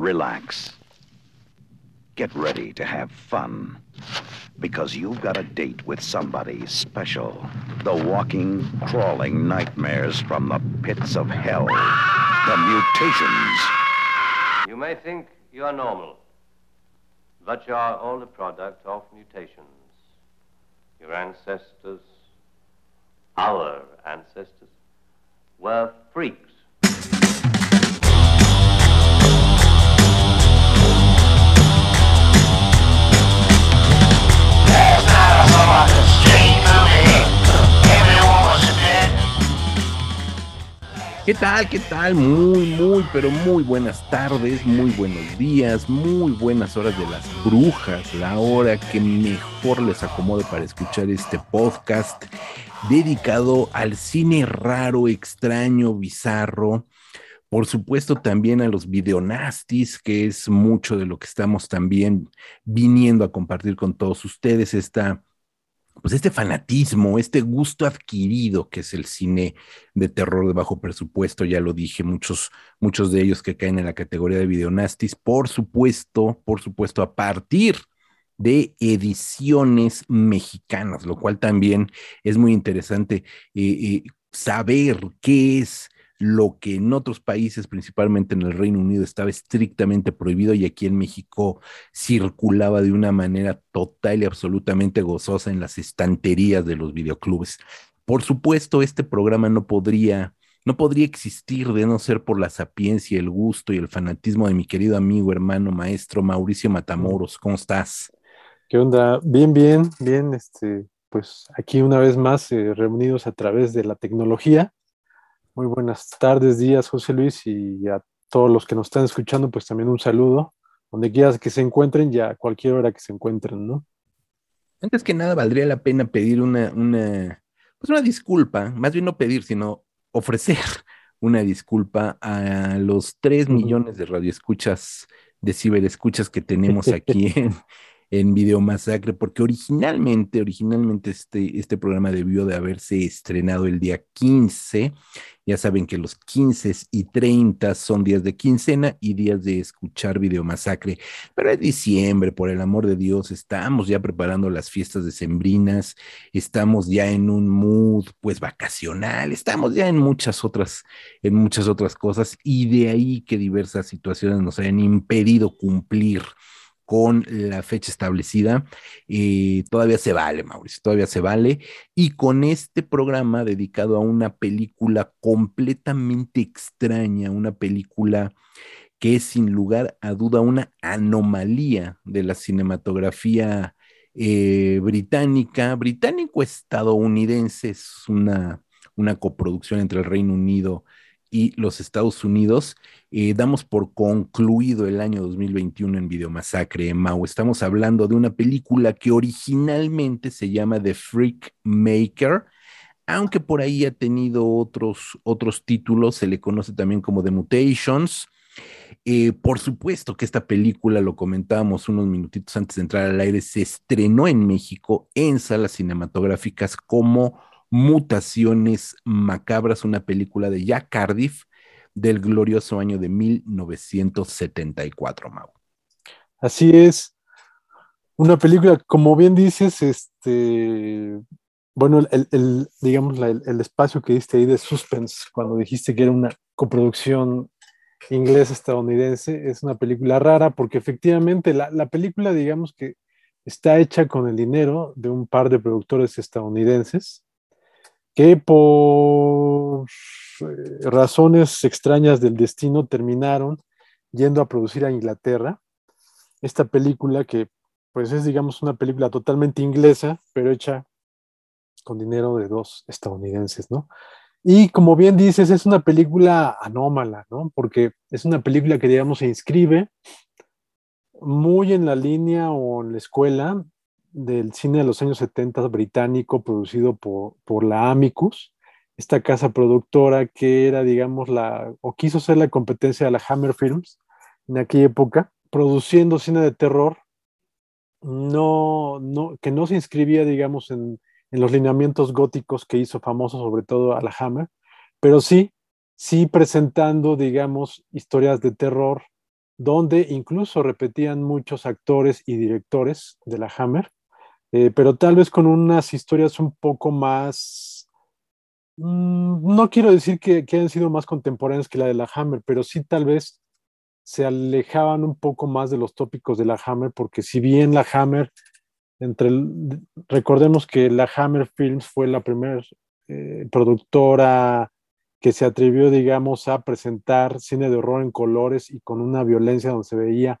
relax. Get ready to have fun. Because you've got a date with somebody special. The walking, crawling nightmares from the pits of hell. The mutations. You may think you are normal, but you are all the product of mutations. Your ancestors, our ancestors, were freaks. ¿Qué tal? ¿Qué tal? Muy, muy, pero muy buenas tardes, muy buenos días, muy buenas horas de las brujas, la hora que mejor les acomode para escuchar este podcast dedicado al cine raro, extraño, bizarro. Por supuesto, también a los videonastis, que es mucho de lo que estamos también viniendo a compartir con todos ustedes. Esta pues este fanatismo, este gusto adquirido que es el cine de terror de bajo presupuesto, ya lo dije, muchos, muchos de ellos que caen en la categoría de videonastis, por supuesto, por supuesto, a partir de ediciones mexicanas, lo cual también es muy interesante eh, eh, saber qué es lo que en otros países, principalmente en el Reino Unido, estaba estrictamente prohibido y aquí en México circulaba de una manera total y absolutamente gozosa en las estanterías de los videoclubes. Por supuesto, este programa no podría no podría existir de no ser por la sapiencia, el gusto y el fanatismo de mi querido amigo, hermano, maestro Mauricio Matamoros. ¿Cómo estás? ¿Qué onda? Bien, bien, bien. Este, pues aquí una vez más eh, reunidos a través de la tecnología muy buenas tardes, días, José Luis, y a todos los que nos están escuchando, pues también un saludo, donde quieras que se encuentren y a cualquier hora que se encuentren, ¿no? Antes que nada, valdría la pena pedir una, una, pues una disculpa, más bien no pedir, sino ofrecer una disculpa a los tres millones de radioescuchas, de ciberescuchas que tenemos aquí en, en Video Masacre, porque originalmente, originalmente este, este programa debió de haberse estrenado el día 15. Ya saben que los 15 y 30 son días de quincena y días de escuchar Video Masacre. Pero es diciembre, por el amor de Dios, estamos ya preparando las fiestas decembrinas, estamos ya en un mood pues vacacional, estamos ya en muchas otras, en muchas otras cosas, y de ahí que diversas situaciones nos hayan impedido cumplir con la fecha establecida. Eh, todavía se vale, Mauricio, todavía se vale. Y con este programa dedicado a una película completamente extraña, una película que es sin lugar a duda una anomalía de la cinematografía eh, británica, británico-estadounidense, es una, una coproducción entre el Reino Unido y los Estados Unidos, eh, damos por concluido el año 2021 en Videomasacre, Mau. Estamos hablando de una película que originalmente se llama The Freak Maker, aunque por ahí ha tenido otros, otros títulos, se le conoce también como The Mutations. Eh, por supuesto que esta película, lo comentábamos unos minutitos antes de entrar al aire, se estrenó en México en salas cinematográficas como Mutaciones Macabras, una película de Jack Cardiff del glorioso año de 1974, Mau. Así es. Una película, como bien dices, este, bueno, el, digamos, el, espacio que diste ahí de suspense, cuando dijiste que era una coproducción inglesa-estadounidense, es una película rara porque efectivamente la película, digamos que está hecha con el dinero de un par de productores estadounidenses que por eh, razones extrañas del destino terminaron yendo a producir a Inglaterra esta película que pues es digamos una película totalmente inglesa, pero hecha con dinero de dos estadounidenses, ¿no? Y como bien dices, es una película anómala, ¿no? Porque es una película que digamos se inscribe muy en la línea o en la escuela del cine de los años 70 británico producido por, por la Amicus, esta casa productora que era, digamos, la, o quiso ser la competencia de la Hammer Films en aquella época, produciendo cine de terror, no, no, que no se inscribía, digamos, en, en los lineamientos góticos que hizo famoso sobre todo a la Hammer, pero sí, sí presentando, digamos, historias de terror donde incluso repetían muchos actores y directores de la Hammer, eh, pero tal vez con unas historias un poco más, mm, no quiero decir que, hayan sido más contemporáneas que la de la Hammer, pero sí tal vez se alejaban un poco más de los tópicos de la Hammer, porque si bien la Hammer, entre recordemos que la Hammer Films fue la primera eh, productora que se atrevió, digamos, a presentar cine de horror en colores y con una violencia donde se veía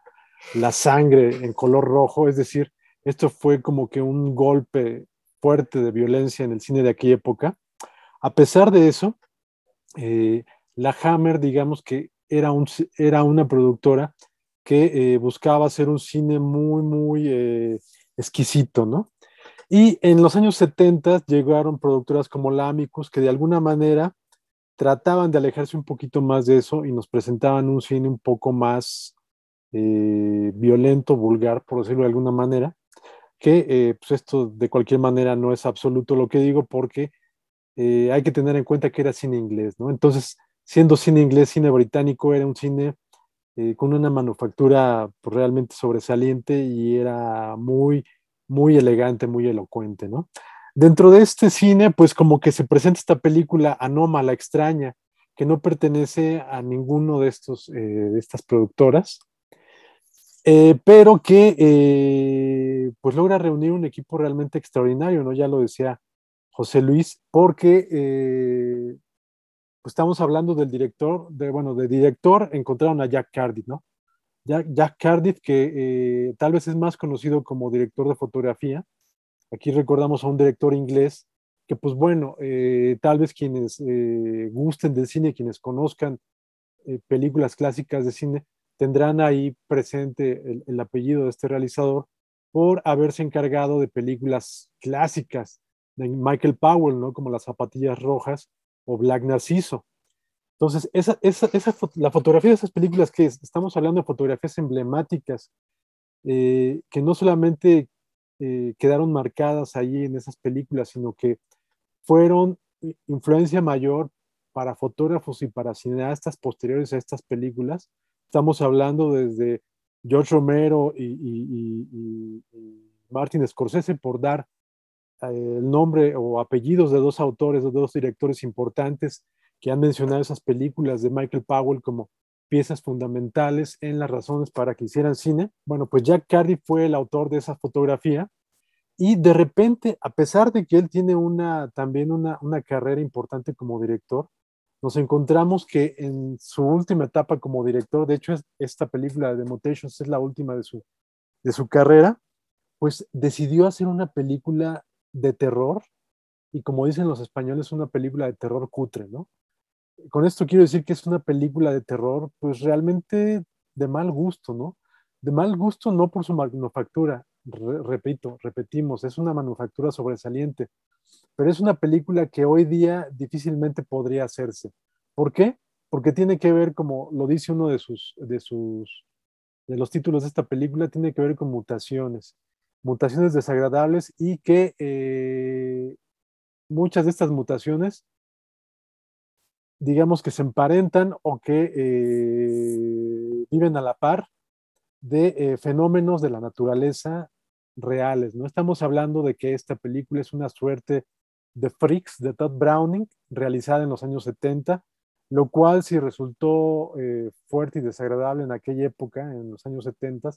la sangre en color rojo, es decir, esto fue como que un golpe fuerte de violencia en el cine de aquella época. A pesar de eso, eh, la Hammer, digamos que era, un, era una productora que eh, buscaba hacer un cine muy, muy eh, exquisito, ¿no? Y en los años 70 llegaron productoras como la Amicus que de alguna manera trataban de alejarse un poquito más de eso y nos presentaban un cine un poco más violento, vulgar, por decirlo de alguna manera, que eh, pues esto de cualquier manera no es absoluto lo que digo porque eh, hay que tener en cuenta que era cine inglés, ¿no? Entonces, siendo cine inglés, cine británico, era un cine con una manufactura pues, realmente sobresaliente y era muy, muy elegante, muy elocuente, ¿no? Dentro de este cine, pues como que se presenta esta película anómala, extraña, que no pertenece a ninguno de, estos, eh, de estas productoras, eh, pero que eh, pues logra reunir un equipo realmente extraordinario, ¿no? Ya lo decía José Luis, porque pues estamos hablando del director, bueno, de director encontraron a Jack Cardiff, ¿no? Jack, Jack Cardiff, que tal vez es más conocido como director de fotografía, Aquí recordamos a un director inglés que, pues bueno, eh, tal vez quienes eh, gusten del cine, quienes conozcan eh, películas clásicas de cine, tendrán ahí presente el, apellido de este realizador por haberse encargado de películas clásicas de Michael Powell, ¿no? Como Las Zapatillas Rojas o Black Narciso. Entonces, esa, la fotografía de esas películas que estamos hablando de fotografías emblemáticas, que no solamente eh, quedaron marcadas ahí en esas películas, sino que fueron influencia mayor para fotógrafos y para cineastas posteriores a estas películas. Estamos hablando desde George Romero y, Martin Scorsese por dar eh, el nombre o apellidos de dos autores, de dos directores importantes que han mencionado esas películas de Michael Powell como piezas fundamentales en las razones para que hicieran cine. Bueno, pues Jack Cardiff fue el autor de esa fotografía y de repente, a pesar de que él tiene una, también una, una carrera importante como director, nos encontramos que en su última etapa como director, de hecho esta película de Mutations es la última de su, de su carrera, pues decidió hacer una película de terror y como dicen los españoles, una película de terror cutre, ¿no? con esto quiero decir que es una película de terror, pues realmente de mal gusto, ¿no? De mal gusto no por su manufactura, repito, repetimos, es una manufactura sobresaliente, pero es una película que hoy día difícilmente podría hacerse. ¿Por qué? Porque tiene que ver, como lo dice uno de sus, de sus, de los títulos de esta película, tiene que ver con mutaciones, mutaciones desagradables y que eh, muchas de estas mutaciones digamos que se emparentan o que eh, viven a la par de eh, fenómenos de la naturaleza reales. No estamos hablando de que esta película es una suerte de Freaks de Todd Browning, realizada en los años 70, lo cual si resultó eh, fuerte y desagradable en aquella época, en los años 70,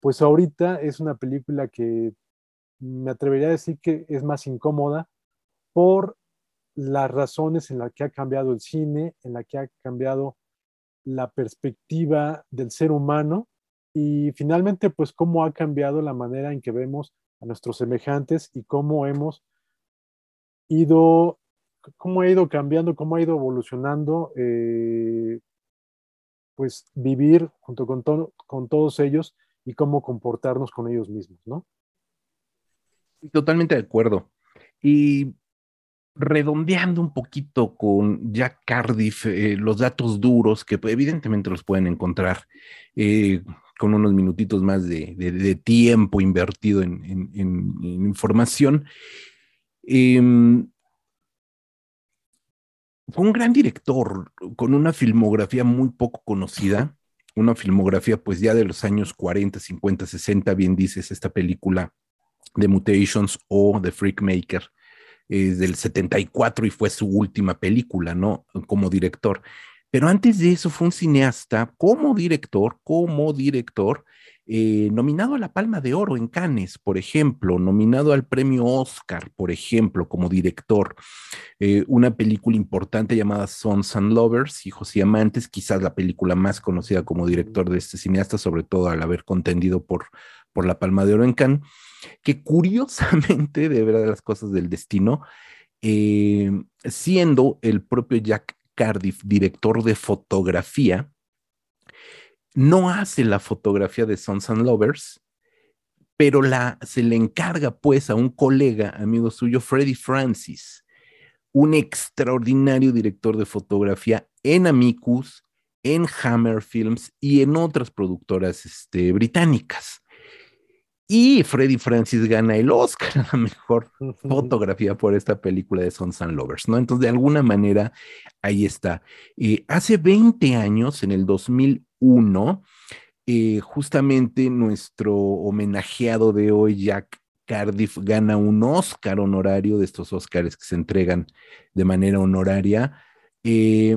pues ahorita es una película que me atrevería a decir que es más incómoda por las razones en las que ha cambiado el cine, en la que ha cambiado la perspectiva del ser humano y finalmente pues cómo ha cambiado la manera en que vemos a nuestros semejantes y cómo hemos ido, cómo ha ido cambiando, cómo ha ido evolucionando, eh, pues vivir junto con, con todos ellos y cómo comportarnos con ellos mismos, ¿no? Totalmente de acuerdo. Y redondeando un poquito con Jack Cardiff, eh, los datos duros que evidentemente los pueden encontrar eh, con unos minutitos más de, tiempo invertido en, información. Em, fue un gran director con una filmografía muy poco conocida. una filmografía pues ya de los años 40, 50, 60, bien dices, esta película de Mutations o The Freak Maker es del 74 y fue su última película, ¿no? Como director. Pero antes de eso fue un cineasta como director, como director, eh, nominado a la Palma de Oro en Cannes, por ejemplo, nominado al premio Oscar, por ejemplo, como director. Eh, una película importante llamada Sons and Lovers, Hijos y Amantes, quizás la película más conocida como director de este cineasta, sobre todo al haber contendido por, por la Palma de Oro en Cannes, que curiosamente, de verdad las cosas del destino, eh, siendo el propio Jack Cardiff director de fotografía, no hace la fotografía de Sons and Lovers, pero la, se le encarga pues a un colega, amigo suyo, Freddy Francis, un extraordinario director de fotografía en Amicus, en Hammer Films y en otras productoras este, británicas. Y Freddy Francis gana el Oscar a la mejor fotografía por esta película de Sons and Lovers, ¿no? Entonces, de alguna manera, ahí está. Eh, hace 20 años, en el 2000, uno, eh, justamente nuestro homenajeado de hoy, Jack Cardiff, gana un Oscar honorario de estos Oscars que se entregan de manera honoraria. Eh,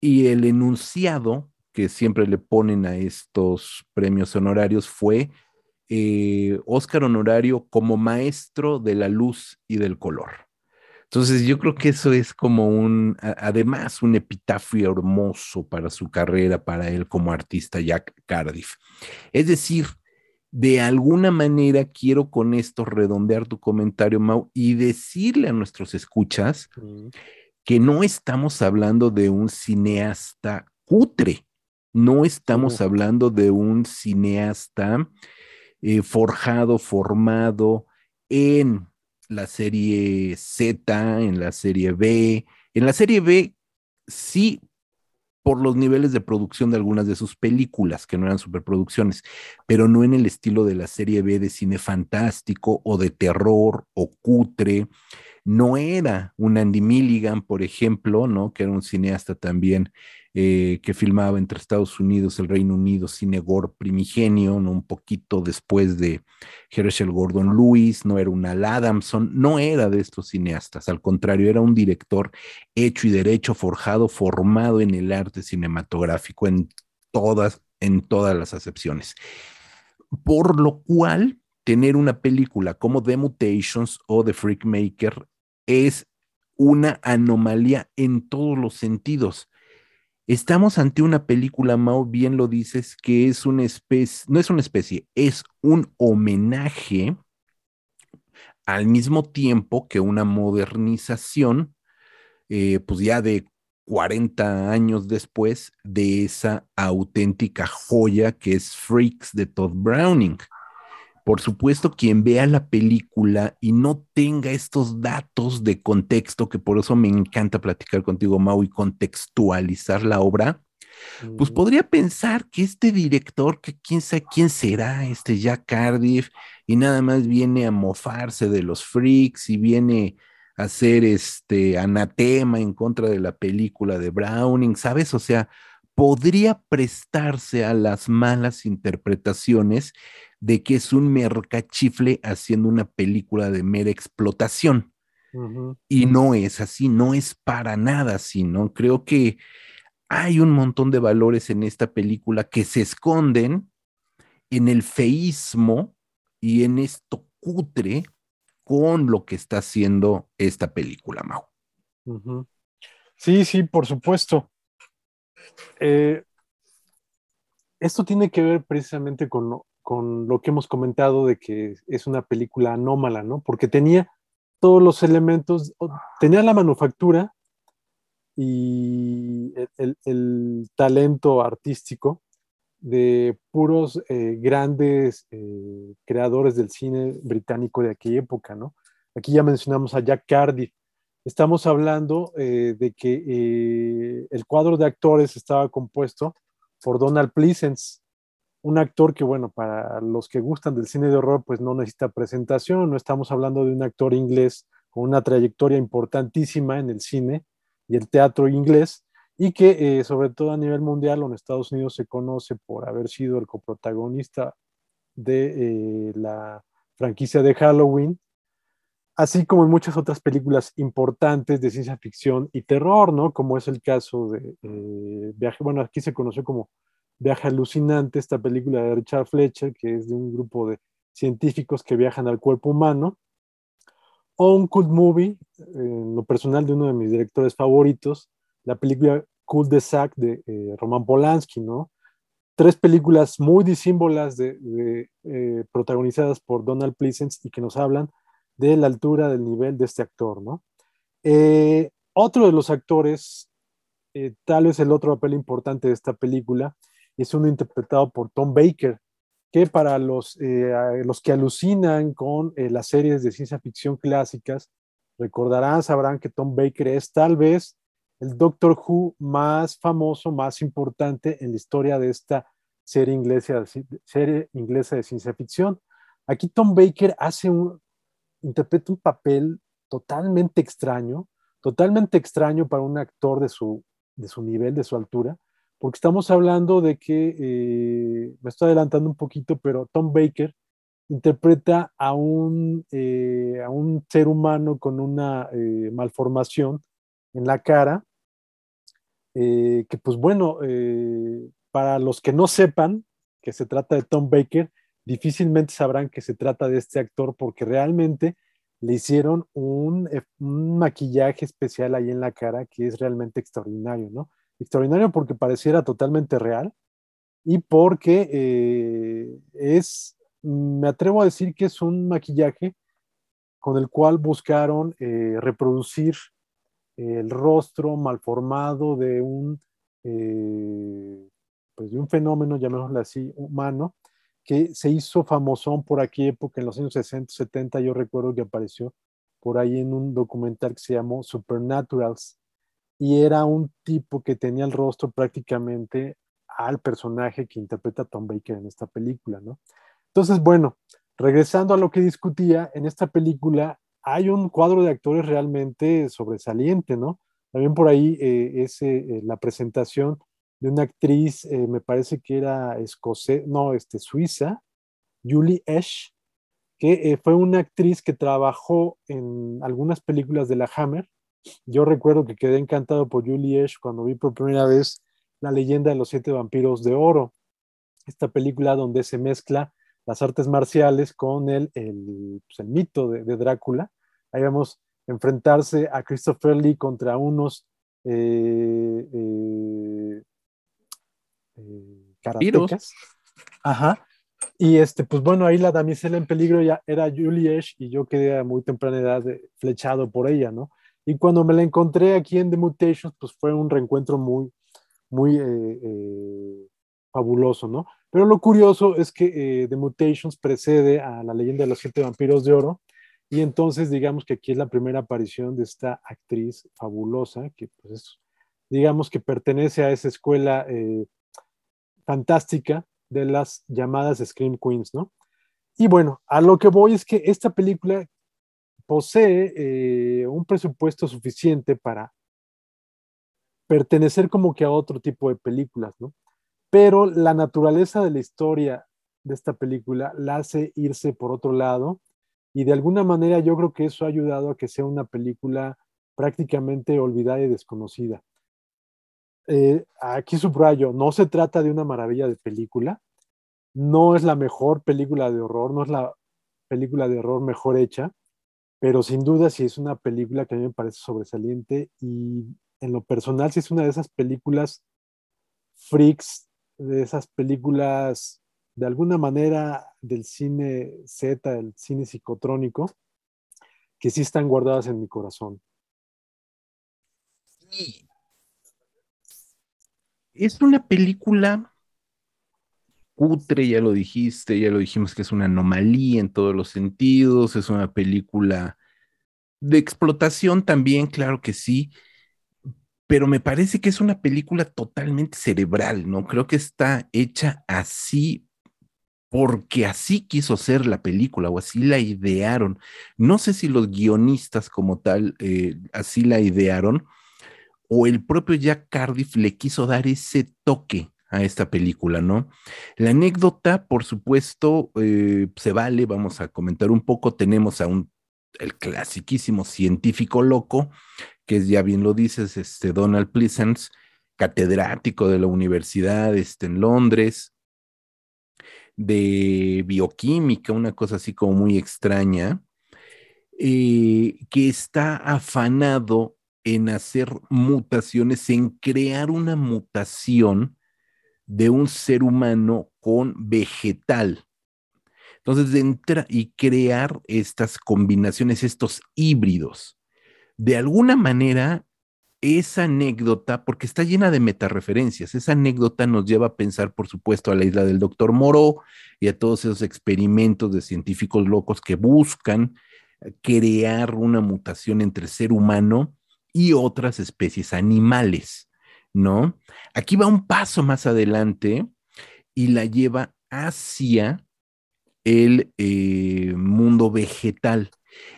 y el enunciado que siempre le ponen a estos premios honorarios fue eh, Oscar honorario como maestro de la luz y del color. Entonces yo creo que eso es como un, además, un epitafio hermoso para su carrera, para él como artista, Jack Cardiff. Es decir, de alguna manera quiero con esto redondear tu comentario, Mau, y decirle a nuestros escuchas que no estamos hablando de un cineasta cutre, no estamos hablando de un cineasta eh, forjado, formado en la serie Z, en la serie B. En la serie B, sí, por los niveles de producción de algunas de sus películas, que no eran superproducciones, pero no en el estilo de la serie B de cine fantástico o de terror o cutre. No era un Andy Milligan, por ejemplo, ¿no? Que era un cineasta también eh, que filmaba entre Estados Unidos, el Reino Unido, cine gore primigenio, ¿no? un poquito después de Herschel Gordon Lewis, no era un Al Adamson, no era de estos cineastas, al contrario, era un director hecho y derecho, forjado, formado en el arte cinematográfico en todas, en todas las acepciones. Por lo cual, tener una película como The Mutations o The Freak Maker es una anomalía en todos los sentidos Estamos ante una película, Mao, bien lo dices, que es una especie, no es una especie, es un homenaje al mismo tiempo que una modernización, eh, pues ya de 40 años después de esa auténtica joya que es Freaks de Todd Browning. Por supuesto, quien vea la película y no tenga estos datos de contexto, que por eso me encanta platicar contigo, Mau, y contextualizar la obra, pues podría pensar que este director, que quién sabe quién será, este Jack Cardiff, y nada más viene a mofarse de los freaks y viene a hacer este anatema en contra de la película de Browning, ¿sabes? O sea, podría prestarse a las malas interpretaciones de que es un mercachifle haciendo una película de mera explotación. Y no es así, no es para nada así, ¿no? Creo que hay un montón de valores en esta película que se esconden en el feísmo y en esto cutre con lo que está haciendo esta película, Mau. Sí, sí, por supuesto. Eh, esto tiene que ver precisamente con, con lo que hemos comentado de que es una película anómala, ¿no? Porque tenía todos los elementos, tenía la manufactura y el, talento artístico de puros eh, grandes eh, creadores del cine británico de aquella época, ¿no? Aquí ya mencionamos a Jack Cardiff. Estamos hablando eh, de que el cuadro de actores estaba compuesto por Donald Pleasence, un actor que, bueno, para los que gustan del cine de horror, pues no necesita presentación, no estamos hablando de un actor inglés con una trayectoria importantísima en el cine y el teatro inglés, y que eh, sobre todo a nivel mundial o en Estados Unidos se conoce por haber sido el coprotagonista de eh, la franquicia de Halloween, así como en muchas otras películas importantes de ciencia ficción y terror, ¿no? Como es el caso de eh, Viaje, bueno, aquí se conoció como Viaje Alucinante, esta película de Richard Fletcher, que es de un grupo de científicos que viajan al cuerpo humano, o un cult movie, en lo personal de uno de mis directores favoritos, la película Cult de Sac de eh, Roman Polanski, ¿no? Tres películas muy disímbolas de, eh, protagonizadas por Donald Pleasence y que nos hablan de la altura del nivel de este actor, ¿no? Eh, otro de los actores, tal vez el otro papel importante de esta película, es uno interpretado por Tom Baker, que para los, los que alucinan con las series de ciencia ficción clásicas, recordarán, sabrán que Tom Baker es tal vez el Doctor Who más famoso, más importante en la historia de esta serie inglesa, serie inglesa de ciencia ficción. Aquí Tom Baker hace un, interpreta un papel totalmente extraño, totalmente extraño para un actor de su, de su nivel, de su altura, porque estamos hablando de que, eh, me estoy adelantando un poquito, pero Tom Baker interpreta a un, eh, a un ser humano con una eh, malformación en la cara, que pues bueno, para los que no sepan que se trata de Tom Baker, difícilmente sabrán que se trata de este actor porque realmente le hicieron un, maquillaje especial ahí en la cara que es realmente extraordinario, ¿no? Extraordinario porque pareciera totalmente real y porque es, me atrevo a decir que es un maquillaje con el cual buscaron reproducir el rostro malformado de un, eh, pues de un fenómeno, llamémoslo así, humano, que se hizo famosón por aquella época, en los años 60, 70, yo recuerdo que apareció por ahí en un documental que se llamó Supernaturals, y era un tipo que tenía el rostro prácticamente al personaje que interpreta Tom Baker en esta película, ¿no? Entonces, bueno, regresando a lo que discutía, en esta película hay un cuadro de actores realmente sobresaliente, ¿no? También por ahí eh, es eh, la presentación de una actriz, eh, me parece que era escocesa, no, este, suiza, Julie Esch, que fue una actriz que trabajó en algunas películas de la Hammer. Yo recuerdo que quedé encantado por Julie Esch cuando vi por primera vez La leyenda de los siete vampiros de oro, esta película donde se mezcla las artes marciales con el, el, pues, el mito de, de, Drácula. Ahí vemos enfrentarse a Christopher Lee contra unos eh, eh, eh, karatecas. Ajá. Y este, pues bueno, ahí la damisela en peligro ya era Julie Esch y yo quedé a muy temprana edad flechado por ella, ¿no? Y cuando me la encontré aquí en The Mutations, pues fue un reencuentro muy, muy fabuloso, ¿no? Pero lo curioso es que eh, The Mutations precede a la leyenda de los siete vampiros de oro, y entonces digamos que aquí es la primera aparición de esta actriz fabulosa, que pues digamos que pertenece a esa escuela eh, fantástica de las llamadas Scream Queens, ¿no? Y bueno, a lo que voy es que esta película posee eh, un presupuesto suficiente para pertenecer como que a otro tipo de películas, ¿no? pero la naturaleza de la historia de esta película la hace irse por otro lado y de alguna manera yo creo que eso ha ayudado a que sea una película prácticamente olvidada y desconocida. Eh, aquí subrayo, no se trata de una maravilla de película, no es la mejor película de horror, no es la película de horror mejor hecha, pero sin duda sí es una película que a mí me parece sobresaliente y en lo personal sí es una de esas películas freaks de esas películas, de alguna manera, del cine Z, del cine psicotrónico, que sí están guardadas en mi corazón. Es una película cutre, ya lo dijiste, ya lo dijimos que es una anomalía en todos los sentidos, es una película de explotación también, claro que sí, pero me parece que es una película totalmente cerebral, ¿no? Creo que está hecha así porque así quiso ser la película o así la idearon. No sé si los guionistas como tal eh, así la idearon o el propio Jack Cardiff le quiso dar ese toque a esta película, ¿no? La anécdota, por supuesto, eh, se vale, vamos a comentar un poco, tenemos a un, el clasiquísimo científico loco, que es, ya bien lo dices, este Donald Pleasance, catedrático de la universidad este, en Londres, de bioquímica, una cosa así como muy extraña, eh, que está afanado en hacer mutaciones, en crear una mutación de un ser humano con vegetal. Entonces, de entrar y crear estas combinaciones, estos híbridos. De alguna manera, esa anécdota, porque está llena de metareferencias, esa anécdota nos lleva a pensar, por supuesto, a la isla del doctor Moreau y a todos esos experimentos de científicos locos que buscan crear una mutación entre ser humano y otras especies animales, ¿no? Aquí va un paso más adelante y la lleva hacia el eh, mundo vegetal.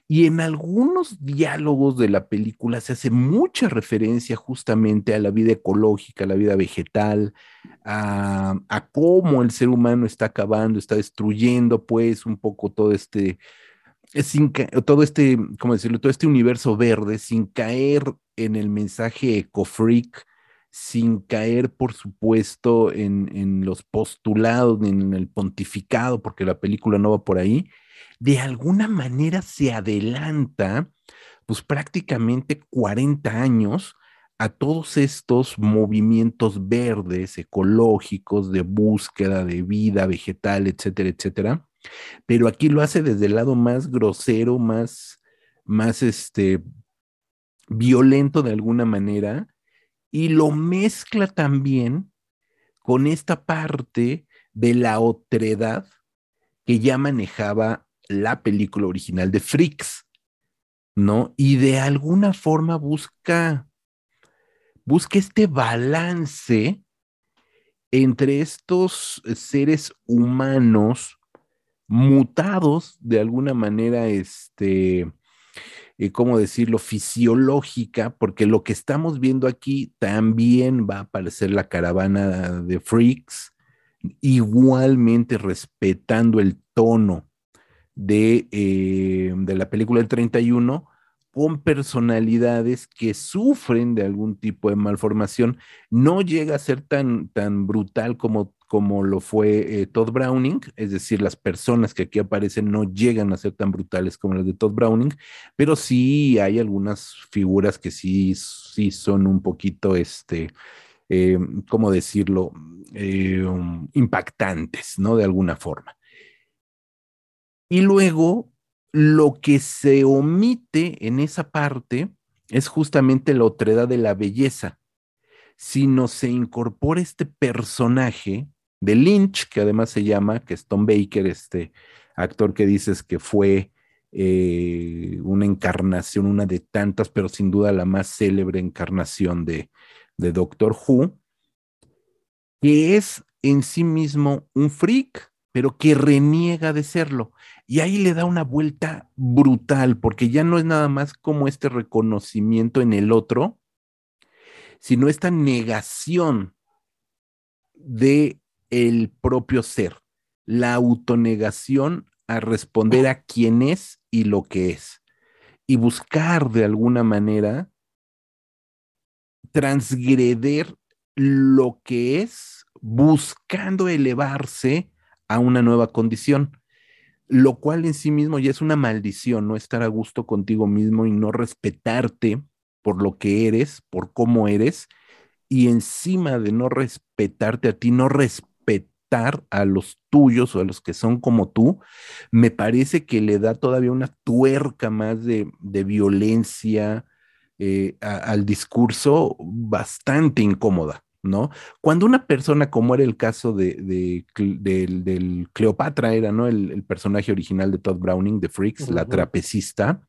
Y en algunos diálogos de la película se hace mucha referencia justamente a la vida ecológica, a la vida vegetal, a, cómo el ser humano está acabando, está destruyendo pues un poco todo este sin todo este, ¿cómo decirlo? Todo este universo verde sin caer en el mensaje ecofreak, sin caer, por supuesto, en, en los postulados, en el pontificado, porque la película no va por ahí, de alguna manera se adelanta, pues prácticamente 40 años a todos estos movimientos verdes, ecológicos, de búsqueda de vida vegetal, etcétera, etcétera, pero aquí lo hace desde el lado más grosero, más, más este, violento de alguna manera, y lo mezcla también con esta parte de la otredad que ya manejaba la película original de Freaks, ¿no? Y de alguna forma busca, busca este balance entre estos seres humanos mutados de alguna manera, este, eh, ¿cómo decirlo?, fisiológica, porque lo que estamos viendo aquí también va a aparecer la caravana de freaks, igualmente respetando el tono de, eh, de la película del 31, con personalidades que sufren de algún tipo de malformación. No llega a ser tan, tan brutal como como lo fue eh, Todd Browning, es decir, las personas que aquí aparecen no llegan a ser tan brutales como las de Todd Browning, pero sí hay algunas figuras que sí, sí son un poquito, este, eh, ¿cómo decirlo?, eh, um, impactantes, ¿no? De alguna forma. Y luego, lo que se omite en esa parte es justamente la otredad de la belleza. Si no se incorpora este personaje, de Lynch, que además se llama, que es Tom Baker, este actor que dices que fue eh, una encarnación, una de tantas, pero sin duda la más célebre encarnación de, de Doctor Who, que es en sí mismo un freak, pero que reniega de serlo. Y ahí le da una vuelta brutal, porque ya no es nada más como este reconocimiento en el otro, sino esta negación de el propio ser, la autonegación a responder a quién es y lo que es, y buscar de alguna manera transgreder lo que es, buscando elevarse a una nueva condición, lo cual en sí mismo ya es una maldición, no estar a gusto contigo mismo y no respetarte por lo que eres, por cómo eres, y encima de no respetarte a ti, no respetar a los tuyos o a los que son como tú, me parece que le da todavía una tuerca más de, violencia eh, al discurso bastante incómoda. ¿no? Cuando una persona, como era el caso de, del, Cleopatra, era, ¿no? El, personaje original de Todd Browning, de Freaks, la trapecista,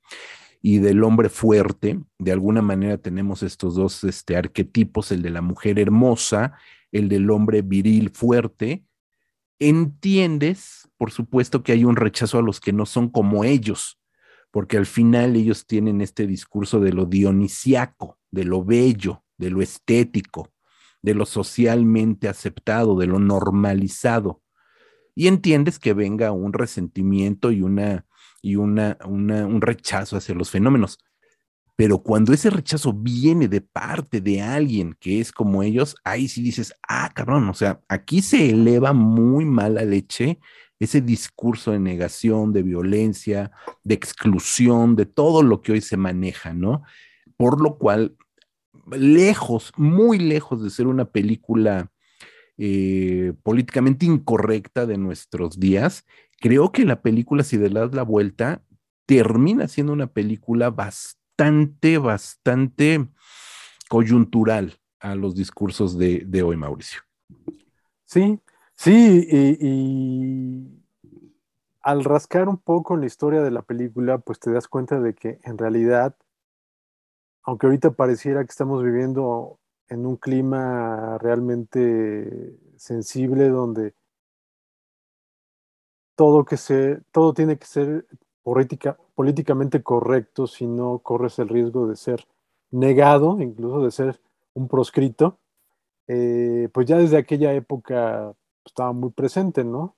y del hombre fuerte, de alguna manera tenemos estos dos este, arquetipos, el de la mujer hermosa, el del hombre viril fuerte, entiendes, por supuesto, que hay un rechazo a los que no son como ellos, porque al final ellos tienen este discurso de lo dionisiaco, de lo bello, de lo estético, de lo socialmente aceptado, de lo normalizado. Y entiendes que venga un resentimiento y, una, y una, un rechazo hacia los fenómenos. Pero cuando ese rechazo viene de parte de alguien que es como ellos, ahí sí dices, ah, cabrón, o sea, aquí se eleva muy mala leche ese discurso de negación, de violencia, de exclusión, de todo lo que hoy se maneja, ¿no? Por lo cual, lejos, muy lejos de ser una película eh, políticamente incorrecta de nuestros días, creo que la película, si le das la vuelta, termina siendo una película bastante, bastante coyuntural a los discursos de, hoy, Mauricio. Sí, Sí, y, al rascar un poco la historia de la película, pues te das cuenta de que en realidad, aunque ahorita pareciera que estamos viviendo en un clima realmente sensible donde todo, que se, todo tiene que ser políticamente correcto, si no corres el riesgo de ser negado, incluso de ser un proscrito, eh, pues ya desde aquella época estaba muy presente, ¿no?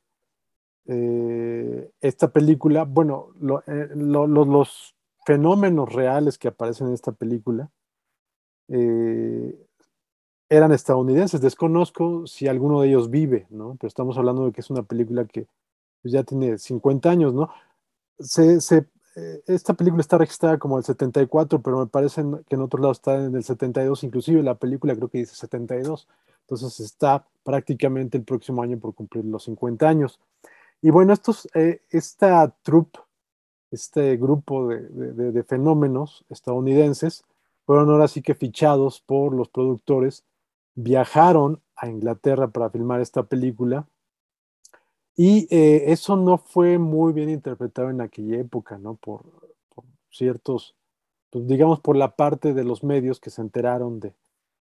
Eh, esta película, bueno, eh, los fenómenos reales que aparecen en esta película eh, eran estadounidenses. Desconozco si alguno de ellos vive, ¿no? Pero estamos hablando de que es una película que pues, ya tiene 50 años, ¿no? Esta película está registrada como el 74, pero me parece que en otro lado está en el 72, inclusive la película creo que dice 72. Entonces está prácticamente el próximo año por cumplir los 50 años. Y bueno, estos, eh, esta troupe, este grupo de, fenómenos estadounidenses, fueron ahora sí que fichados por los productores, viajaron a Inglaterra para filmar esta película. Y eh, eso no fue muy bien interpretado en aquella época, ¿no? Por, ciertos, pues digamos, por la parte de los medios que se enteraron de,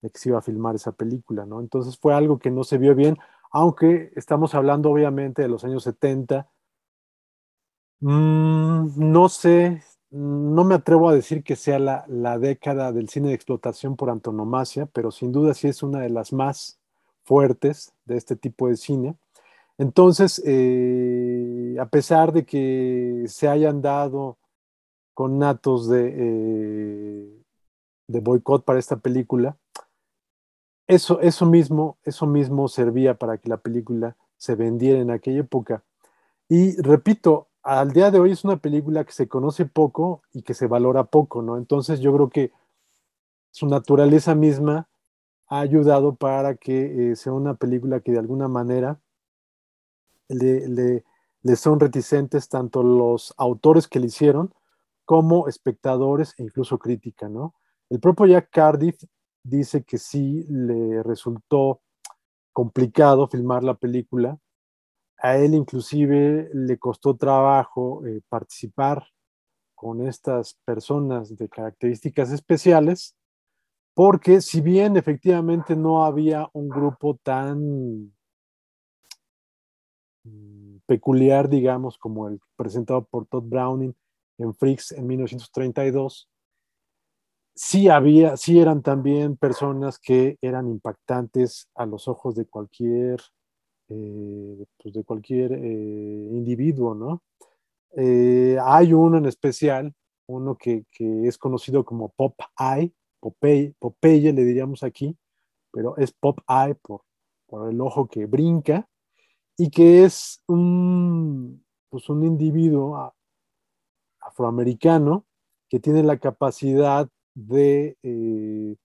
que se iba a filmar esa película, ¿no? Entonces fue algo que no se vio bien, aunque estamos hablando obviamente de los años 70. Mm, no sé, no me atrevo a decir que sea la, década del cine de explotación por antonomasia, pero sin duda sí es una de las más fuertes de este tipo de cine. Entonces, eh, a pesar de que se hayan dado con natos de, eh, de boicot para esta película, eso, eso, mismo, eso mismo servía para que la película se vendiera en aquella época. Y repito, al día de hoy es una película que se conoce poco y que se valora poco, ¿no? Entonces yo creo que su naturaleza misma ha ayudado para que eh, sea una película que de alguna manera le, son reticentes tanto los autores que le hicieron como espectadores e incluso crítica, ¿no? El propio Jack Cardiff dice que sí le resultó complicado filmar la película. A él inclusive le costó trabajo eh, participar con estas personas de características especiales, porque si bien efectivamente no había un grupo tan peculiar, digamos, como el presentado por Todd Browning en Freaks en 1932, sí había, sí eran también personas que eran impactantes a los ojos de cualquier, eh, pues de cualquier eh, individuo, ¿no? Eh, hay uno en especial, uno que, es conocido como Pop Eye, Popeye, Popeye le diríamos aquí, pero es Pop Eye por, por el ojo que brinca y que es un, pues un individuo afroamericano que tiene la capacidad de eh,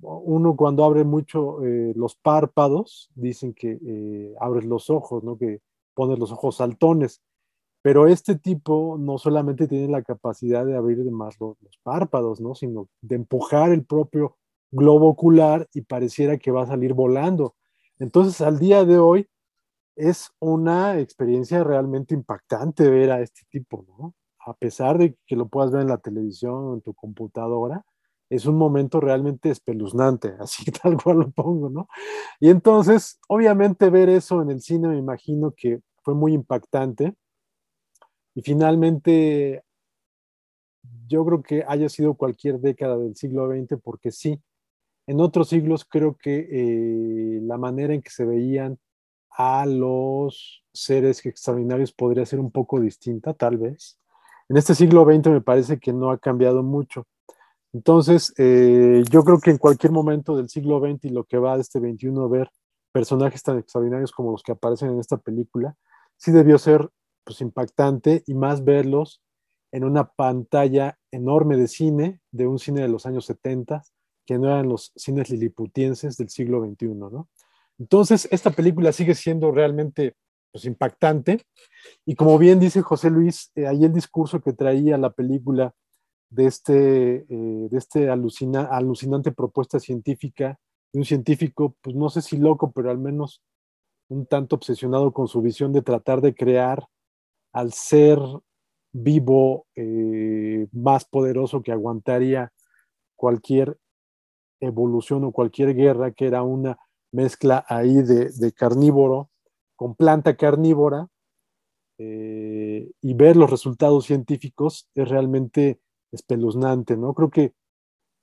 uno cuando abre mucho eh, los párpados, dicen que eh, abres los ojos, ¿no? que pones los ojos saltones, pero este tipo no solamente tiene la capacidad de abrir más los, los, párpados, ¿no? sino de empujar el propio globo ocular y pareciera que va a salir volando. Entonces, al día de hoy, es una experiencia realmente impactante ver a este tipo, ¿no? A pesar de que lo puedas ver en la televisión o en tu computadora, es un momento realmente espeluznante, así tal cual lo pongo, ¿no? Y entonces, obviamente ver eso en el cine me imagino que fue muy impactante. Y finalmente, yo creo que haya sido cualquier década del siglo XX, porque sí, en otros siglos creo que eh, la manera en que se veían a los seres extraordinarios podría ser un poco distinta, tal vez. En este siglo XX me parece que no ha cambiado mucho. Entonces, eh, yo creo que en cualquier momento del siglo XX y lo que va de este XXI ver personajes tan extraordinarios como los que aparecen en esta película, sí debió ser pues, impactante y más verlos en una pantalla enorme de cine, de un cine de los años 70, que no eran los cines liliputienses del siglo XXI, ¿no? Entonces, esta película sigue siendo realmente pues, impactante. Y como bien dice José Luis, eh, ahí el discurso que traía la película de este, eh, de este alucinante propuesta científica de un científico, pues no sé si loco, pero al menos un tanto obsesionado con su visión de tratar de crear al ser vivo eh, más poderoso que aguantaría cualquier evolución o cualquier guerra, que era una mezcla ahí de, carnívoro con planta carnívora, eh, y ver los resultados científicos es realmente espeluznante, ¿no? Creo que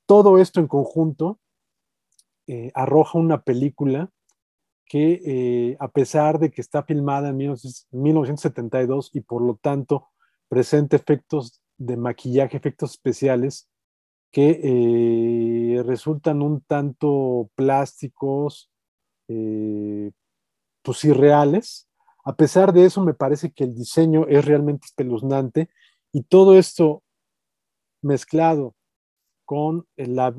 todo esto en conjunto eh, arroja una película que eh, a pesar de que está filmada en 1972 y por lo tanto presenta efectos de maquillaje, efectos especiales, que resultan un tanto plásticos, pues irreales. A pesar de eso, me parece que el diseño es realmente espeluznante y todo esto mezclado con la,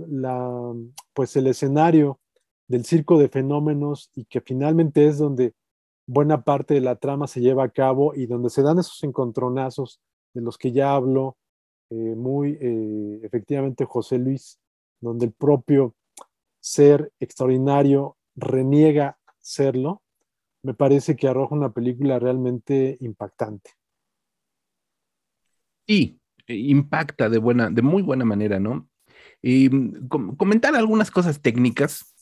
pues el escenario del circo de fenómenos y que finalmente es donde buena parte de la trama se lleva a cabo y donde se dan esos encontronazos de los que ya hablo eh, muy eh, efectivamente José Luis, donde el propio ser extraordinario reniega serlo, me parece que arroja una película realmente impactante. Sí, impacta de buena, de muy buena manera, ¿no? Y mm, comentar algunas cosas técnicas,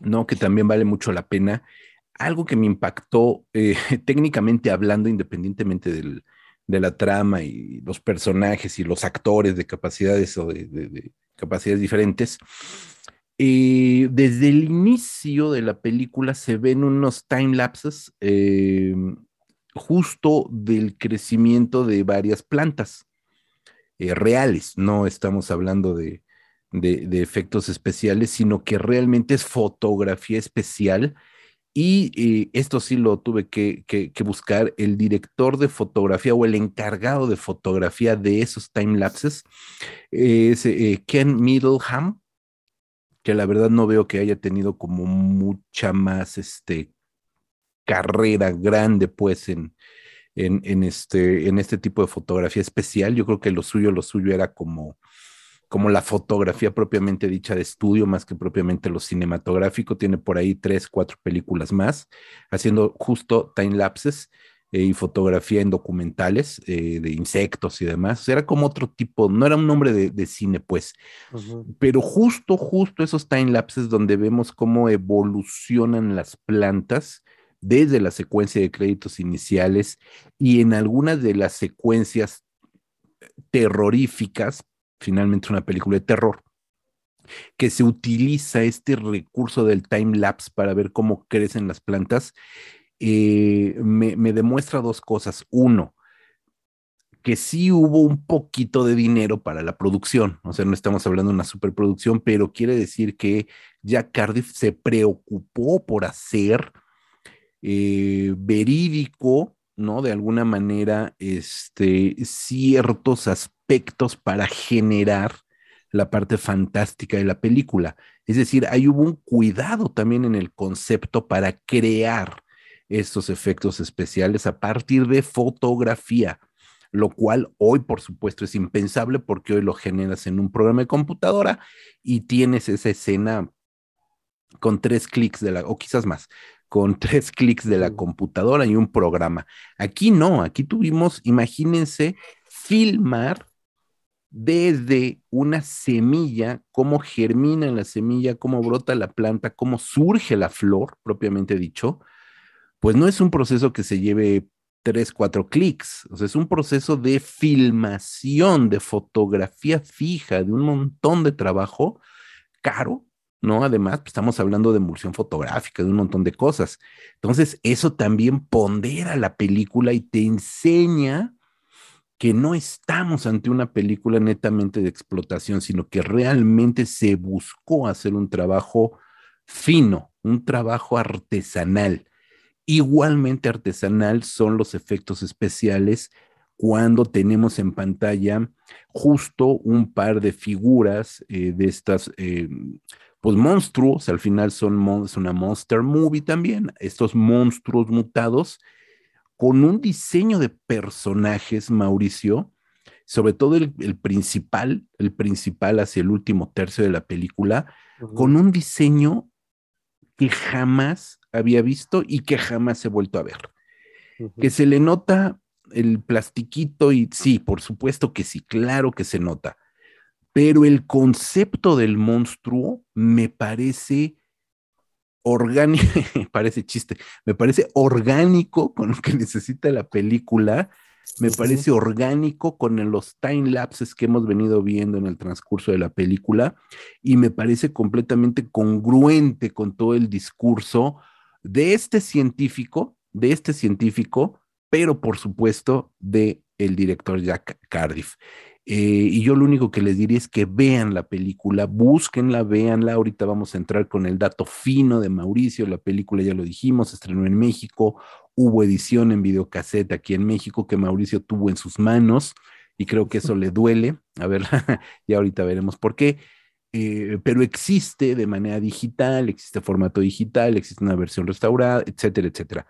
¿no? Que también vale mucho la pena. Algo que me impactó eh, técnicamente hablando, independientemente de la trama y los personajes y los actores de capacidades o de, capacidades diferentes. Eh, desde el inicio de la película se ven unos time lapses eh, justo del crecimiento de varias plantas. Eh, reales, no estamos hablando de, efectos especiales, sino que realmente es fotografía especial. Y eh, esto sí lo tuve que, buscar, el director de fotografía o el encargado de fotografía de esos time lapses es Ken Middleham, que la verdad no veo que haya tenido como mucha más este, carrera grande pues en, en, este, en este tipo de fotografía especial. Yo creo que lo suyo, lo suyo era como, como la fotografía propiamente dicha de estudio, más que propiamente lo cinematográfico. Tiene por ahí tres, cuatro películas más, haciendo justo time lapses eh, y fotografía en documentales eh, de insectos y demás. Era como otro tipo, no era un nombre de, cine, pues, pero justo, justo esos time lapses donde vemos cómo evolucionan las plantas desde la secuencia de créditos iniciales y en algunas de las secuencias terroríficas, finalmente una película de terror, que se utiliza este recurso del time lapse para ver cómo crecen las plantas, eh, me, demuestra dos cosas. Uno, que sí hubo un poquito de dinero para la producción, o sea, no estamos hablando de una superproducción, pero quiere decir que Jack Cardiff se preocupó por hacer eh, verídico, ¿no? De alguna manera, este, ciertos aspectos para generar la parte fantástica de la película. Es decir, ahí hubo un cuidado también en el concepto para crear estos efectos especiales a partir de fotografía, lo cual hoy, por supuesto, es impensable porque hoy lo generas en un programa de computadora y tienes esa escena con tres clics de la, o quizás más, con tres clics de la computadora y un programa. Aquí no, aquí tuvimos, imagínense, filmar desde una semilla, cómo germina la semilla, cómo brota la planta, cómo surge la flor, propiamente dicho, pues no es un proceso que se lleve tres, cuatro clics, o sea, es un proceso de filmación, de fotografía fija, de un montón de trabajo caro, ¿no? Además, pues, estamos hablando de emulsión fotográfica, de un montón de cosas. Entonces, eso también pondera la película y te enseña que no estamos ante una película netamente de explotación, sino que realmente se buscó hacer un trabajo fino, un trabajo artesanal. Igualmente artesanal son los efectos especiales cuando tenemos en pantalla justo un par de figuras eh, de estas, eh, pues monstruos, al final son es una monster movie también, estos monstruos mutados, con un diseño de personajes, Mauricio, sobre todo el, principal, el principal hacia el último tercio de la película, con un diseño que jamás había visto y que jamás he vuelto a ver. Que se le nota el plastiquito y sí, por supuesto que sí, claro que se nota. Pero el concepto del monstruo me parece orgánico, parece chiste, me parece orgánico con lo que necesita la película, me parece orgánico con los time lapses que hemos venido viendo en el transcurso de la película y me parece completamente congruente con todo el discurso de este científico, de este científico pero por supuesto de el director Jack Cardiff. Eh, y yo lo único que les diría es que vean la película, búsquenla, véanla. Ahorita vamos a entrar con el dato fino de Mauricio. La película ya lo dijimos, estrenó en México, hubo edición en videocassette aquí en México que Mauricio tuvo en sus manos y creo que eso le duele. A ver, ya ahorita veremos por qué. Eh, pero existe de manera digital, existe formato digital, existe una versión restaurada, etcétera, etcétera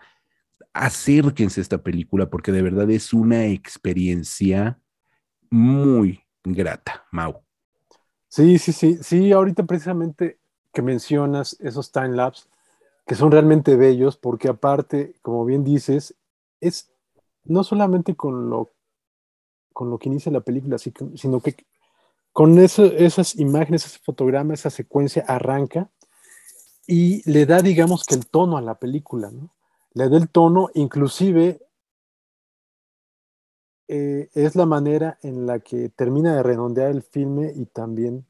acérquense a esta película porque de verdad es una experiencia muy grata, Mau. Sí, sí, sí, sí, ahorita precisamente que mencionas esos time lapse que son realmente bellos porque aparte, como bien dices, es no solamente con lo con lo que inicia la película, sino que con esas imágenes, ese fotograma, esa secuencia arranca y le da, digamos que el tono a la película, ¿no? le da el tono, inclusive eh, es la manera en la que termina de redondear el filme y también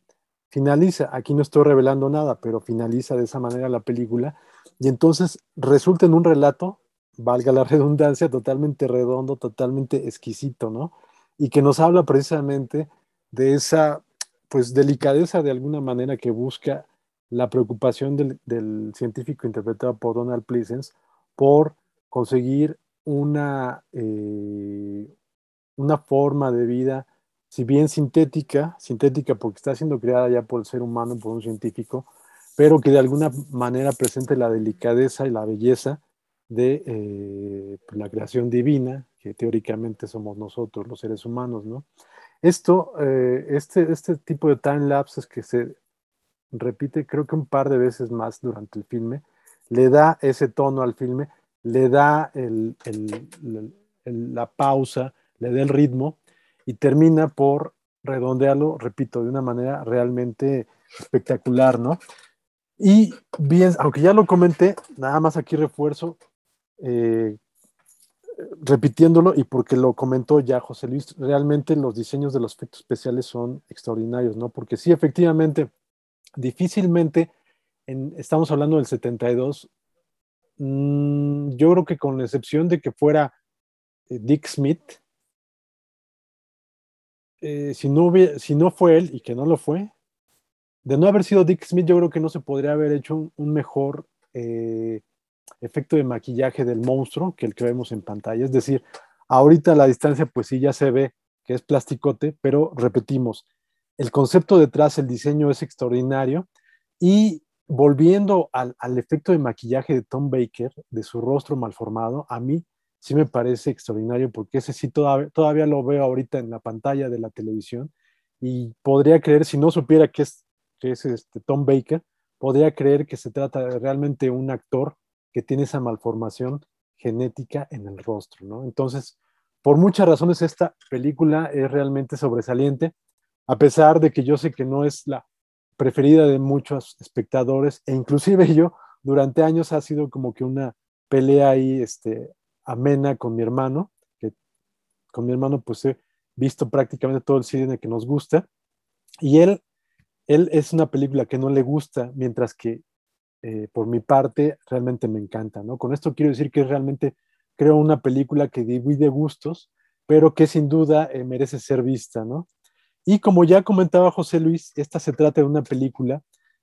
finaliza. Aquí no estoy revelando nada, pero finaliza de esa manera la película y entonces resulta en un relato, valga la redundancia, totalmente redondo, totalmente exquisito, ¿no? Y que nos habla precisamente de esa, pues, delicadeza de alguna manera que busca la preocupación del, del científico interpretado por Donald Pleasence por conseguir una, eh, una forma de vida, si bien sintética, sintética porque está siendo creada ya por el ser humano, por un científico, pero que de alguna manera presente la delicadeza y la belleza de eh, la creación divina, que teóricamente somos nosotros, los seres humanos, ¿no? Esto, eh, este, este tipo de time lapses que se repite creo que un par de veces más durante el filme, le da ese tono al filme, le da la pausa, le da el ritmo y termina por redondearlo, repito, de una manera realmente espectacular, ¿no? Y bien, aunque ya lo comenté, nada más aquí refuerzo, eh, repitiéndolo y porque lo comentó ya José Luis, realmente los diseños de los efectos especiales son extraordinarios, ¿no? Porque sí, efectivamente, difícilmente estamos hablando del 72. Mm, yo creo que con la excepción de que fuera eh, Dick Smith, eh, si, no si no fue él y que no lo fue, de no haber sido Dick Smith, yo creo que no se podría haber hecho un, mejor eh, efecto de maquillaje del monstruo que el que vemos en pantalla. Es decir, ahorita a la distancia, pues sí ya se ve que es plasticote, pero repetimos, el concepto detrás, el diseño es extraordinario y volviendo al, efecto de maquillaje de Tom Baker, de su rostro malformado, a mí sí me parece extraordinario porque ese sí todavía, lo veo ahorita en la pantalla de la televisión y podría creer, si no supiera que es, que es este Tom Baker, podría creer que se trata de realmente un actor que tiene esa malformación genética en el rostro, ¿no? Entonces, por muchas razones esta película es realmente sobresaliente, a pesar de que yo sé que no es la preferida de muchos espectadores e inclusive yo durante años ha sido como que una pelea ahí este, amena con mi hermano, que con mi hermano pues he visto prácticamente todo el cine que nos gusta y él él es una película que no le gusta, mientras que eh, por mi parte realmente me encanta, ¿no? Con esto quiero decir que realmente creo una película que divide gustos, pero que sin duda eh, merece ser vista, ¿no? Y como ya comentaba José Luis, esta se trata de una película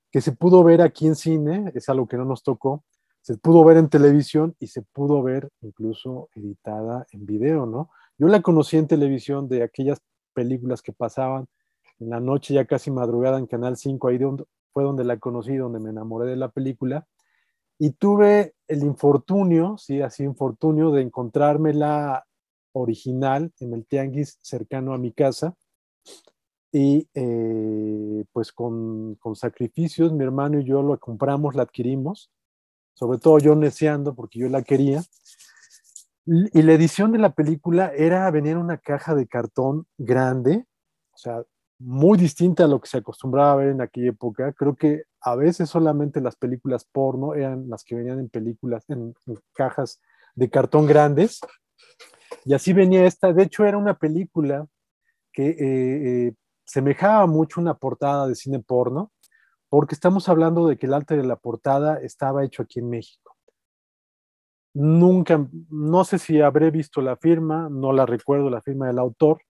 que se pudo ver aquí en cine, es algo que no nos tocó, se pudo ver en televisión y se pudo ver incluso editada en video, ¿no? Yo la conocí en televisión de aquellas películas que pasaban en la noche ya casi madrugada en Canal 5, ahí fue donde la conocí, donde me enamoré de la película. Y tuve el infortunio, sí, así infortunio, de encontrarme la original en el tianguis cercano a mi casa. Y eh, pues con, con, sacrificios, mi hermano y yo lo compramos, la adquirimos, sobre todo yo neceando porque yo la quería. Y la edición de la película era venir en una caja de cartón grande, o sea, muy distinta a lo que se acostumbraba a ver en aquella época. Creo que a veces solamente las películas porno eran las que venían en películas, en, cajas de cartón grandes. Y así venía esta. De hecho, era una película que eh, eh, semejaba mucho una portada de cine porno, porque estamos hablando de que el arte de la portada estaba hecho aquí en México. Nunca, no sé si habré visto la firma, no la recuerdo, la firma del autor,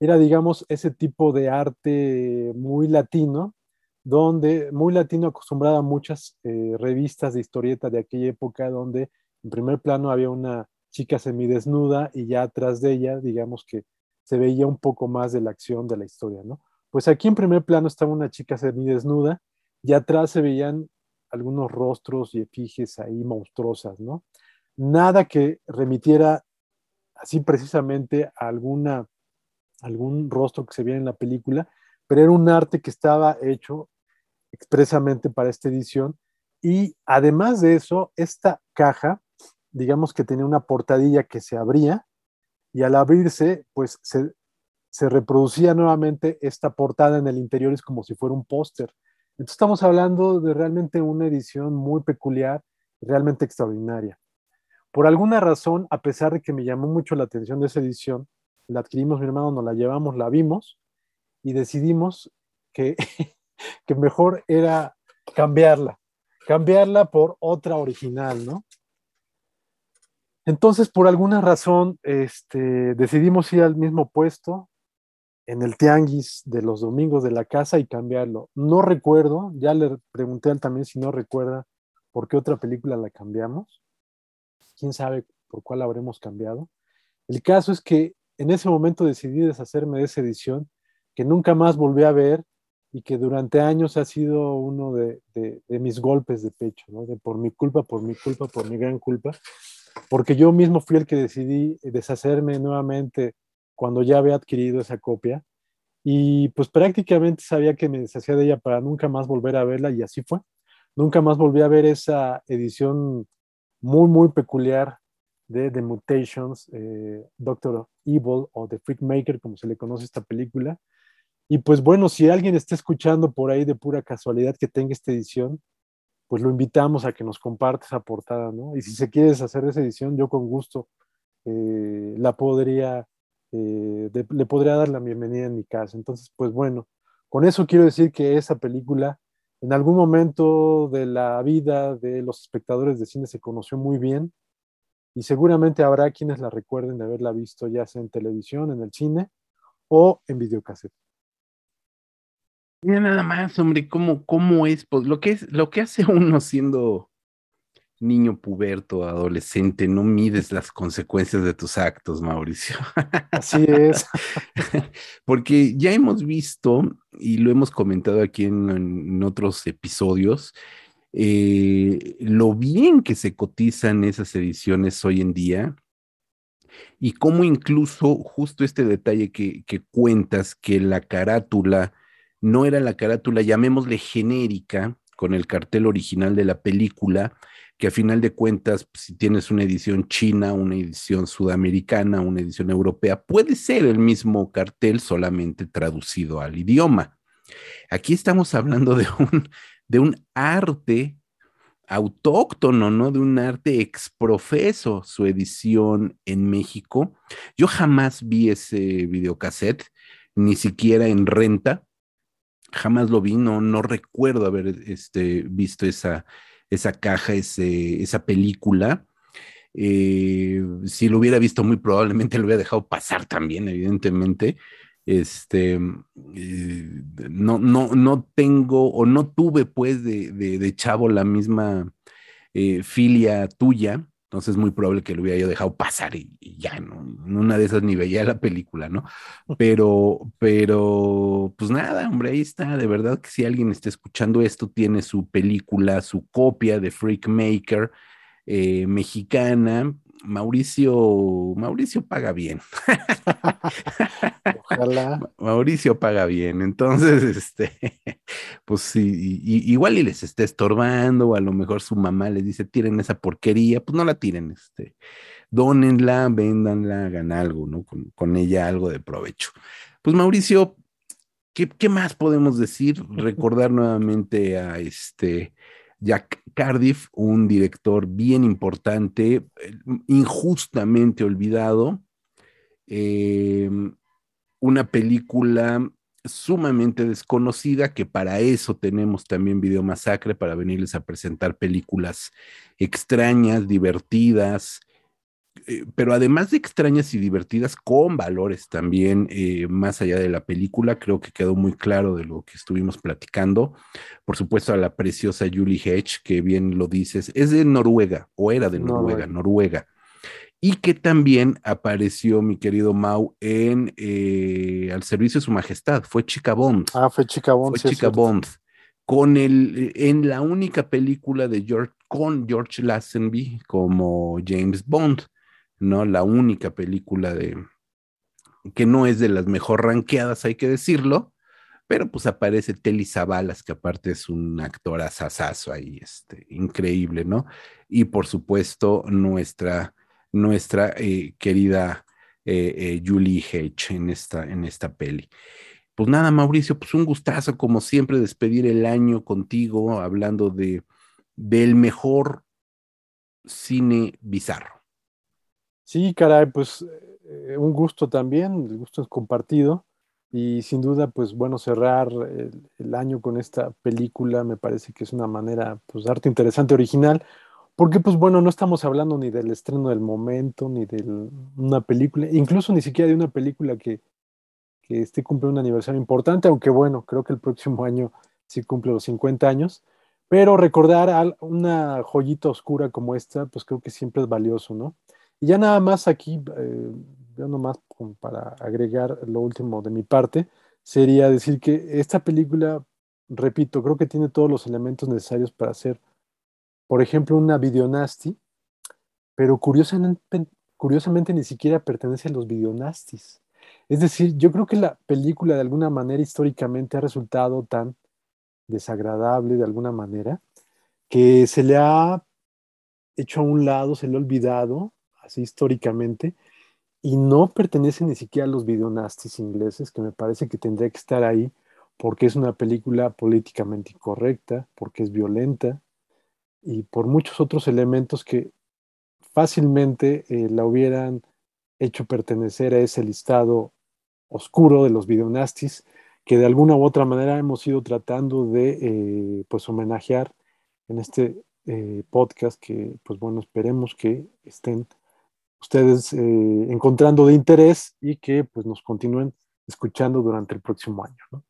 era, digamos, ese tipo de arte muy latino, donde muy latino acostumbrada a muchas eh, revistas de historieta de aquella época, donde en primer plano había una chica semidesnuda y ya atrás de ella, digamos que se veía un poco más de la acción de la historia, ¿no? Pues aquí en primer plano estaba una chica semidesnuda y atrás se veían algunos rostros y efigies ahí monstruosas, ¿no? Nada que remitiera así precisamente a alguna algún rostro que se veía en la película, pero era un arte que estaba hecho expresamente para esta edición. Y además de eso, esta caja, digamos que tenía una portadilla que se abría y al abrirse, pues se, se reproducía nuevamente esta portada en el interior, es como si fuera un póster. Entonces estamos hablando de realmente una edición muy peculiar, realmente extraordinaria. Por alguna razón, a pesar de que me llamó mucho la atención de esa edición, la adquirimos mi hermano, nos la llevamos, la vimos y decidimos que, que mejor era cambiarla, cambiarla por otra original, ¿no? Entonces, por alguna razón, este, decidimos ir al mismo puesto en el tianguis de los domingos de la casa y cambiarlo. No recuerdo, ya le pregunté a él también si no recuerda por qué otra película la cambiamos. Quién sabe por cuál habremos cambiado. El caso es que en ese momento decidí deshacerme de esa edición que nunca más volví a ver y que durante años ha sido uno de, mis golpes de pecho, ¿no? de por mi culpa, por mi culpa, por mi gran culpa, porque yo mismo fui el que decidí deshacerme nuevamente cuando ya había adquirido esa copia y pues prácticamente sabía que me deshacía de ella para nunca más volver a verla y así fue. Nunca más volví a ver esa edición muy, muy peculiar de The Mutations, eh, Doctor Evil o The Freak Maker, como se le conoce esta película. Y pues bueno, si alguien está escuchando por ahí de pura casualidad que tenga esta edición, pues lo invitamos a que nos comparte esa portada, ¿no? Y si se quiere deshacer de esa edición, yo con gusto eh, la podría, eh, le podría dar la bienvenida en mi casa. Entonces, pues bueno, con eso quiero decir que esa película en algún momento de la vida de los espectadores de cine se conoció muy bien y seguramente habrá quienes la recuerden de haberla visto ya sea en televisión, en el cine o en videocassette. Mira nada más, hombre, cómo, cómo es, pues, lo que es, lo que hace uno siendo niño puberto, adolescente, no mides las consecuencias de tus actos, Mauricio. Así es. Porque ya hemos visto, y lo hemos comentado aquí en otros episodios, eh, lo bien que se cotizan esas ediciones hoy en día y cómo incluso justo este detalle que, cuentas, que la carátula no era la carátula, llamémosle genérica, con el cartel original de la película, que a final de cuentas, pues, si tienes una edición china, una edición sudamericana, una edición europea, puede ser el mismo cartel solamente traducido al idioma. Aquí estamos hablando de un de un arte autóctono, ¿no? De un arte exprofeso, su edición en México. Yo jamás vi ese videocassette, ni siquiera en renta. jamás lo vi, no, no recuerdo haber este, visto esa, esa caja, ese, esa película. Eh, si lo hubiera visto, muy probablemente lo hubiera dejado pasar también, evidentemente. Este, eh, no, no, no tengo o no tuve pues de, de, chavo la misma eh, filia tuya, entonces es muy probable que lo hubiera yo dejado pasar y, ya, ¿no? En una de esas ni veía la película, ¿no? Pero, pero, pues nada, hombre, ahí está. De verdad que si alguien está escuchando esto, tiene su película, su copia de Freak Maker eh, mexicana. Mauricio, Mauricio paga bien. Ojalá. Mauricio paga bien. Entonces, este, pues sí, igual y les esté estorbando, o a lo mejor su mamá les dice, tiren esa porquería, pues no la tiren, este, dónenla, véndanla, hagan algo, ¿no? Con, con ella algo de provecho. Pues Mauricio, ¿qué, ¿qué, más podemos decir? Recordar nuevamente a este Jack Cardiff, un director bien importante, injustamente olvidado, em, una película sumamente desconocida, que para eso tenemos también Video Masacre, para venirles a presentar películas extrañas, divertidas, eh, pero además de extrañas y divertidas, con valores también eh, más allá de la película, creo que quedó muy claro de lo que estuvimos platicando. Por supuesto, a la preciosa Julie Hedge, que bien lo dices, es de Noruega, o era de Noruega, Noruega. Y que también apareció mi querido Mau en eh, Al Servicio de Su Majestad, fue Chica Bond. Ah, fue Chica Bond. Fue Chica Bond. Con el, en la única película de George, con George Lazenby como James Bond. ¿No? La única película de que no es de las mejor ranqueadas, hay que decirlo, pero pues aparece Telly Savalas, que aparte es un actor asasazo ahí, este, increíble, ¿no? Y por supuesto, nuestra, nuestra eh, querida eh, eh, Julie Hedge en esta, en esta peli. Pues nada, Mauricio, pues un gustazo, como siempre, despedir el año contigo, hablando de del mejor cine bizarro. Sí, caray, pues eh, un gusto también, el gusto es compartido. Y sin duda, pues bueno, cerrar el, año con esta película me parece que es una manera, pues, arte interesante, original, porque pues bueno, no estamos hablando ni del estreno del momento, ni de una película, incluso ni siquiera de una película que, que esté cumpliendo un aniversario importante, aunque bueno, creo que el próximo año sí cumple los 50 años, pero recordar una joyita oscura como esta, pues creo que siempre es valioso, ¿no? Y ya nada más aquí, eh, yo nomás para agregar lo último de mi parte, sería decir que esta película, repito, creo que tiene todos los elementos necesarios para hacer, por ejemplo, una videonasty, pero curiosamente, curiosamente ni siquiera pertenece a los videonastis. Es decir, yo creo que la película de alguna manera históricamente ha resultado tan desagradable de alguna manera que se le ha hecho a un lado, se le ha olvidado históricamente, y no pertenece ni siquiera a los videonastis ingleses, que me parece que tendría que estar ahí porque es una película políticamente incorrecta, porque es violenta y por muchos otros elementos que fácilmente eh, la hubieran hecho pertenecer a ese listado oscuro de los videonastis que de alguna u otra manera hemos ido tratando de eh, pues homenajear en este eh, podcast que pues bueno esperemos que estén ustedes eh, encontrando de interés y que pues nos continúen escuchando durante el próximo año. ¿no?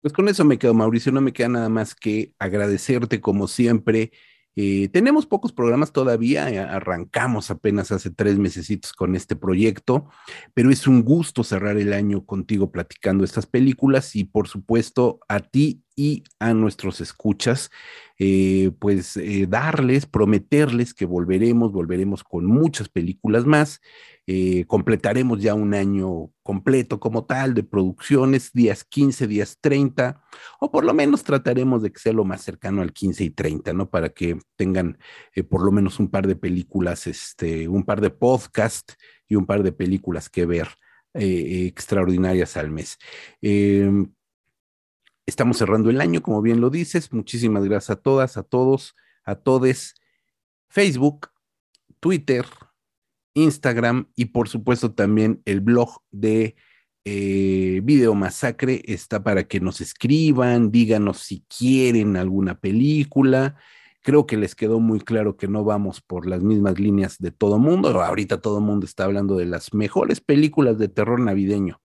Pues con eso me quedo, Mauricio, no me queda nada más que agradecerte como siempre. Eh, tenemos pocos programas todavía, eh, arrancamos apenas hace tres mesecitos con este proyecto, pero es un gusto cerrar el año contigo platicando estas películas y por supuesto a ti y a nuestros escuchas eh, pues darles, prometerles que volveremos, volveremos con muchas películas más. Eh, completaremos ya un año completo como tal de producciones, días 15, días 30, o por lo menos trataremos de que sea lo más cercano al 15 y 30, ¿no? Para que tengan por lo menos un par de películas, este, un par de podcasts y un par de películas que ver extraordinarias al mes. Em, Estamos cerrando el año, como bien lo dices. Muchísimas gracias a todas, a todos, a todes. Facebook, Twitter, Instagram y por supuesto también el blog de eh, Video Masacre está para que nos escriban, díganos si quieren alguna película. Creo que les quedó muy claro que no vamos por las mismas líneas de todo mundo. Ahorita todo mundo está hablando de las mejores películas de terror navideño.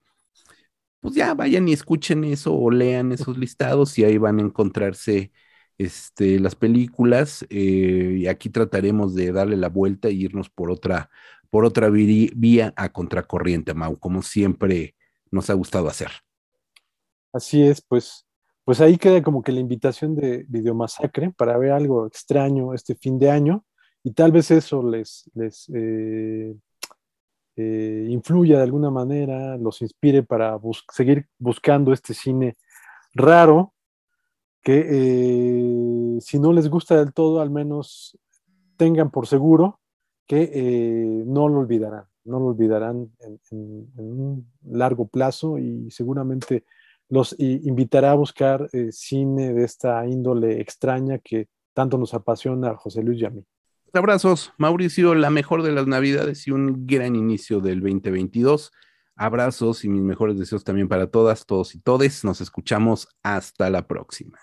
Pues ya vayan y escuchen eso o lean esos listados y ahí van a encontrarse este, las películas. Eh, y aquí trataremos de darle la vuelta e irnos por otra, por otra vía a contracorriente, Mau, como siempre nos ha gustado hacer. Así es, pues, pues ahí queda como que la invitación de Videomasacre para ver algo extraño este fin de año y tal vez eso les, les eh, eh, influya de alguna manera, los inspire para seguir buscando este cine raro que eh, si no les gusta del todo, al menos tengan por seguro que no lo olvidarán no lo olvidarán en, un largo plazo y seguramente los invitará a buscar eh, cine de esta índole extraña que tanto nos apasiona a José Luis y a mí. Abrazos, Mauricio, la mejor de las Navidades y un gran inicio del 2022. Abrazos y mis mejores deseos también para todas, todos y todes. Nos escuchamos hasta la próxima.